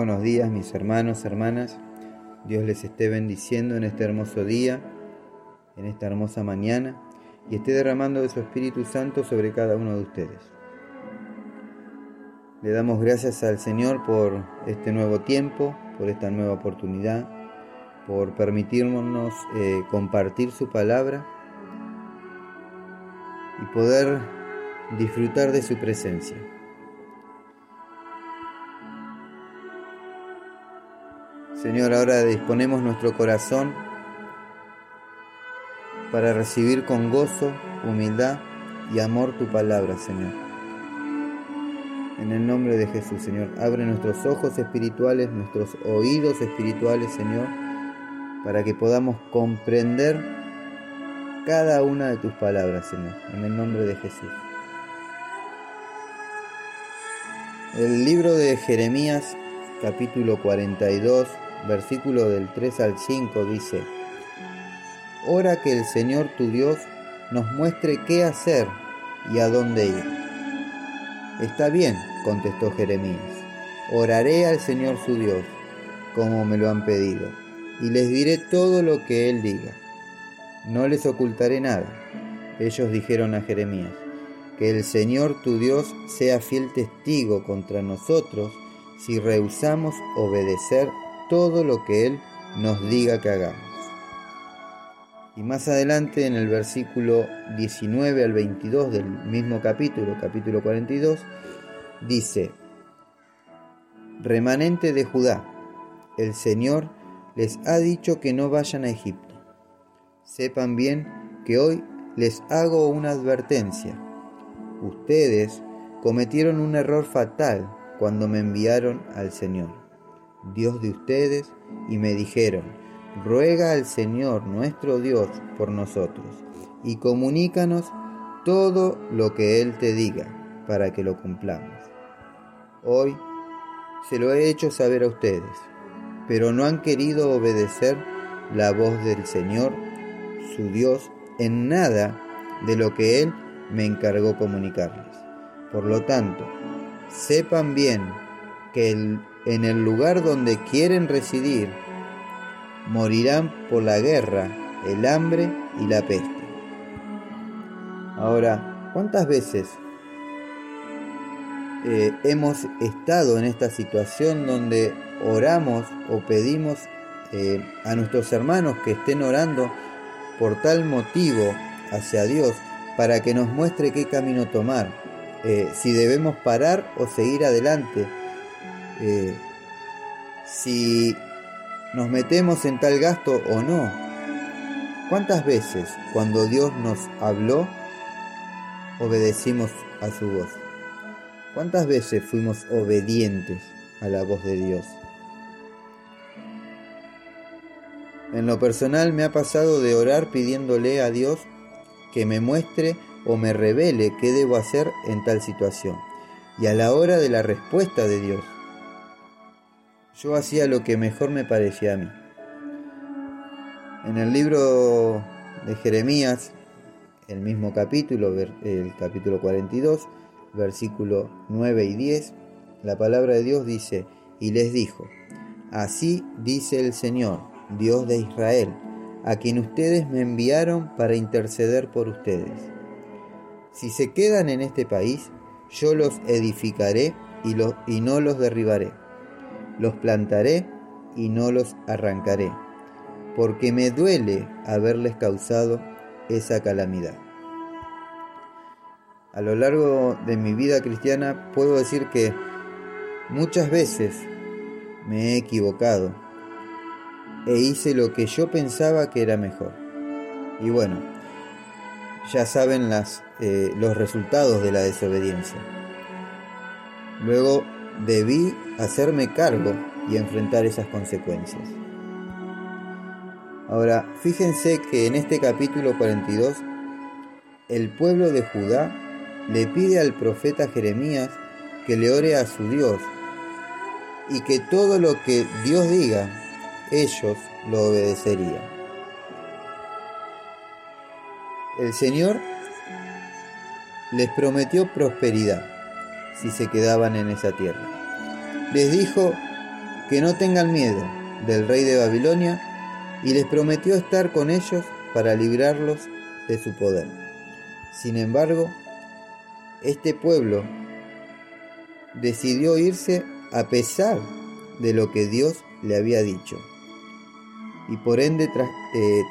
buenos días mis hermanos, hermanas. Dios les esté bendiciendo en este hermoso día, en esta hermosa mañana, y esté derramando de su Espíritu Santo sobre cada uno de ustedes. Le damos gracias al Señor por este nuevo tiempo, por esta nueva oportunidad, por permitirnos eh, compartir su palabra y poder disfrutar de su presencia. Señor, ahora disponemos nuestro corazón para recibir con gozo, humildad y amor tu palabra, Señor. En el nombre de Jesús, Señor, abre nuestros ojos espirituales, nuestros oídos espirituales, Señor, para que podamos comprender cada una de tus palabras, Señor, en el nombre de Jesús. El libro de Jeremías, capítulo 42, versículo del 3 al 5 dice, Ora que el Señor tu Dios nos muestre qué hacer y a dónde ir. Está bien, contestó Jeremías, oraré al Señor su Dios, como me lo han pedido, y les diré todo lo que Él diga. No les ocultaré nada. Ellos dijeron a Jeremías, que el Señor tu Dios sea fiel testigo contra nosotros si rehusamos obedecer todo lo que Él nos diga que hagamos. Y más adelante en el versículo 19 al 22 del mismo capítulo, capítulo 42, dice, Remanente de Judá, el Señor les ha dicho que no vayan a Egipto. Sepan bien que hoy les hago una advertencia. Ustedes cometieron un error fatal cuando me enviaron al Señor. Dios de ustedes, y me dijeron, ruega al Señor nuestro Dios por nosotros, y comunícanos todo lo que Él te diga, para que lo cumplamos. Hoy se lo he hecho saber a ustedes, pero no han querido obedecer la voz del Señor, su Dios, en nada de lo que Él me encargó comunicarles. Por lo tanto, sepan bien que el en el lugar donde quieren residir, morirán por la guerra, el hambre y la peste. Ahora, ¿cuántas veces eh, hemos estado en esta situación donde oramos o pedimos eh, a nuestros hermanos que estén orando por tal motivo hacia Dios para que nos muestre qué camino tomar, eh, si debemos parar o seguir adelante? Eh, si nos metemos en tal gasto o no. ¿Cuántas veces cuando Dios nos habló obedecimos a su voz? ¿Cuántas veces fuimos obedientes a la voz de Dios? En lo personal me ha pasado de orar pidiéndole a Dios que me muestre o me revele qué debo hacer en tal situación. Y a la hora de la respuesta de Dios, yo hacía lo que mejor me parecía a mí. En el libro de Jeremías, el mismo capítulo, el capítulo 42, versículo 9 y 10, la palabra de Dios dice, y les dijo, así dice el Señor, Dios de Israel, a quien ustedes me enviaron para interceder por ustedes. Si se quedan en este país, yo los edificaré y, y no los derribaré los plantaré y no los arrancaré, porque me duele haberles causado esa calamidad. A lo largo de mi vida cristiana puedo decir que muchas veces me he equivocado e hice lo que yo pensaba que era mejor. Y bueno, ya saben eh, los resultados de la desobediencia. Luego debí hacerme cargo y enfrentar esas consecuencias. Ahora, fíjense que en este capítulo 42, el pueblo de Judá le pide al profeta Jeremías que le ore a su Dios y que todo lo que Dios diga, ellos lo obedecerían. El Señor les prometió prosperidad si se quedaban en esa tierra. Les dijo que no tengan miedo del rey de Babilonia y les prometió estar con ellos para librarlos de su poder. Sin embargo, este pueblo decidió irse a pesar de lo que Dios le había dicho. Y por ende eh,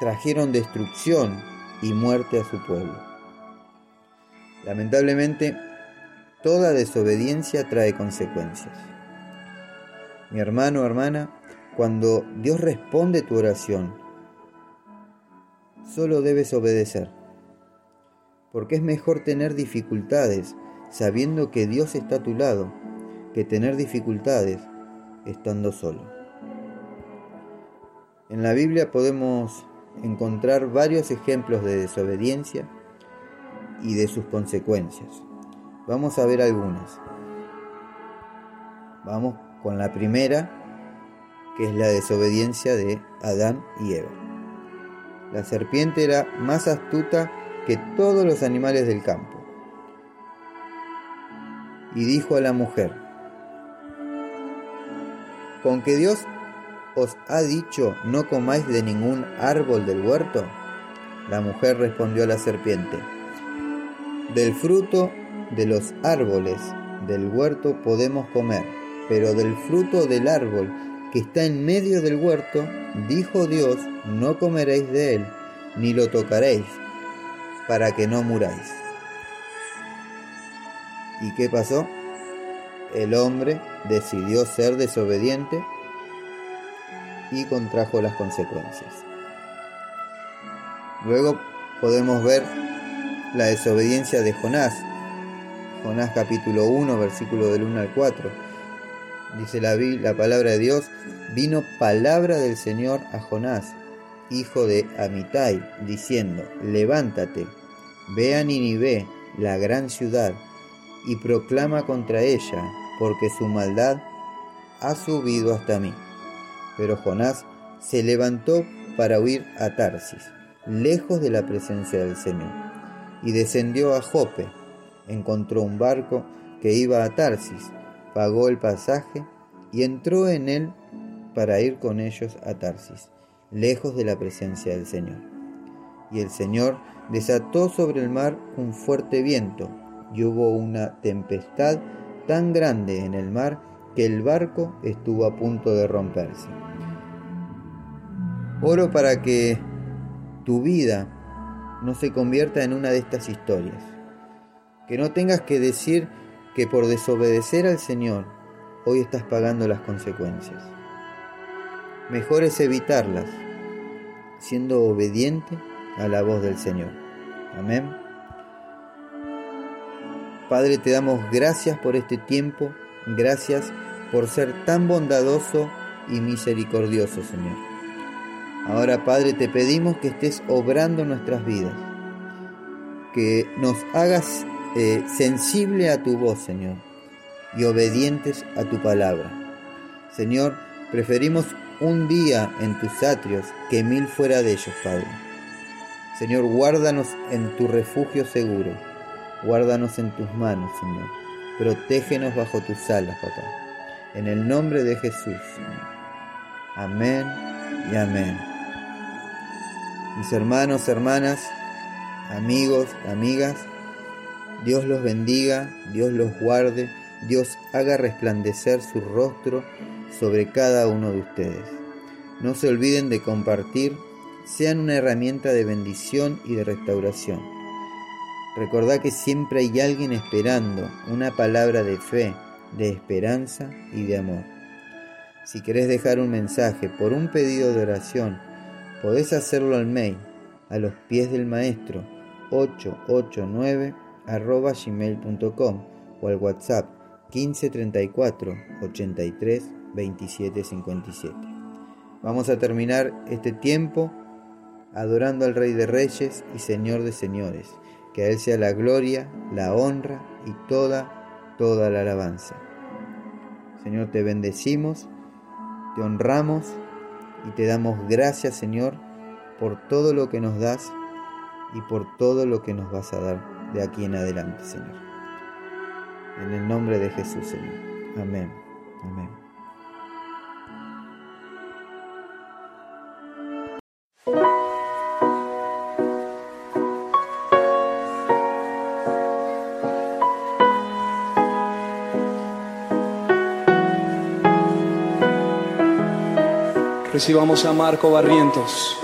trajeron destrucción y muerte a su pueblo. Lamentablemente, toda desobediencia trae consecuencias. Mi hermano hermana, cuando Dios responde tu oración, solo debes obedecer. Porque es mejor tener dificultades sabiendo que Dios está a tu lado que tener dificultades estando solo. En la Biblia podemos encontrar varios ejemplos de desobediencia y de sus consecuencias. Vamos a ver algunas. Vamos con la primera, que es la desobediencia de Adán y Eva. La serpiente era más astuta que todos los animales del campo. Y dijo a la mujer, ¿con que Dios os ha dicho no comáis de ningún árbol del huerto? La mujer respondió a la serpiente, del fruto de los árboles del huerto podemos comer, pero del fruto del árbol que está en medio del huerto, dijo Dios, no comeréis de él, ni lo tocaréis, para que no muráis. ¿Y qué pasó? El hombre decidió ser desobediente y contrajo las consecuencias. Luego podemos ver la desobediencia de Jonás. Jonás capítulo 1, versículo del 1 al 4. Dice la, la palabra de Dios, vino palabra del Señor a Jonás, hijo de Amitai, diciendo, levántate, ve a Ninive, la gran ciudad, y proclama contra ella, porque su maldad ha subido hasta mí. Pero Jonás se levantó para huir a Tarsis, lejos de la presencia del Señor, y descendió a Jope. Encontró un barco que iba a Tarsis, pagó el pasaje y entró en él para ir con ellos a Tarsis, lejos de la presencia del Señor. Y el Señor desató sobre el mar un fuerte viento, y hubo una tempestad tan grande en el mar que el barco estuvo a punto de romperse. Oro para que tu vida no se convierta en una de estas historias. Que no tengas que decir que por desobedecer al Señor hoy estás pagando las consecuencias. Mejor es evitarlas, siendo obediente a la voz del Señor. Amén. Padre, te damos gracias por este tiempo, gracias por ser tan bondadoso y misericordioso, Señor. Ahora, Padre, te pedimos que estés obrando nuestras vidas, que nos hagas eh, sensible a tu voz, Señor, y obedientes a tu palabra. Señor, preferimos un día en tus atrios que mil fuera de ellos, Padre. Señor, guárdanos en tu refugio seguro, guárdanos en tus manos, Señor. Protégenos bajo tus alas, papá. En el nombre de Jesús, Señor. Amén y amén. Mis hermanos, hermanas, amigos, amigas, Dios los bendiga, Dios los guarde, Dios haga resplandecer su rostro sobre cada uno de ustedes. No se olviden de compartir, sean una herramienta de bendición y de restauración. Recordad que siempre hay alguien esperando una palabra de fe, de esperanza y de amor. Si querés dejar un mensaje por un pedido de oración, Podés hacerlo al mail a los pies del maestro 889 arroba gmail.com o al WhatsApp 1534 83 27 57. Vamos a terminar este tiempo adorando al Rey de Reyes y Señor de Señores. Que a Él sea la gloria, la honra y toda, toda la alabanza. Señor, te bendecimos, te honramos y te damos gracias, Señor, por todo lo que nos das y por todo lo que nos vas a dar de aquí en adelante, Señor. En el nombre de Jesús, Señor. Amén. Amén. Recibamos a Marco Barrientos.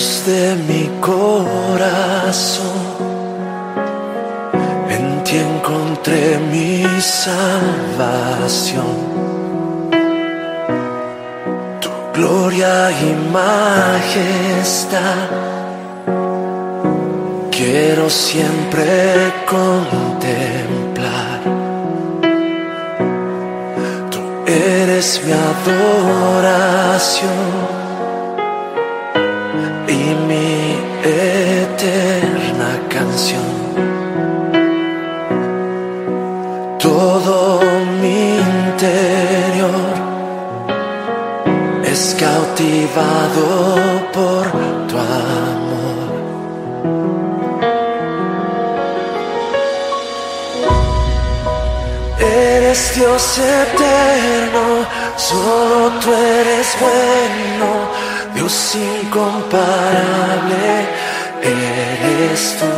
De mi corazón, en ti encontré mi salvación. Tu gloria y majestad quiero siempre contemplar. Tú eres mi adoración mi eterna canción. Todo mi interior es cautivado por tu amor. Eres Dios eterno, solo tú eres bueno, Dios incomparable, eres tú.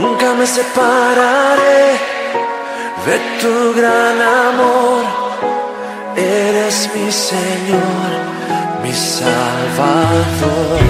Nunca me separaré de tu gran amor, eres mi Señor, mi Salvador.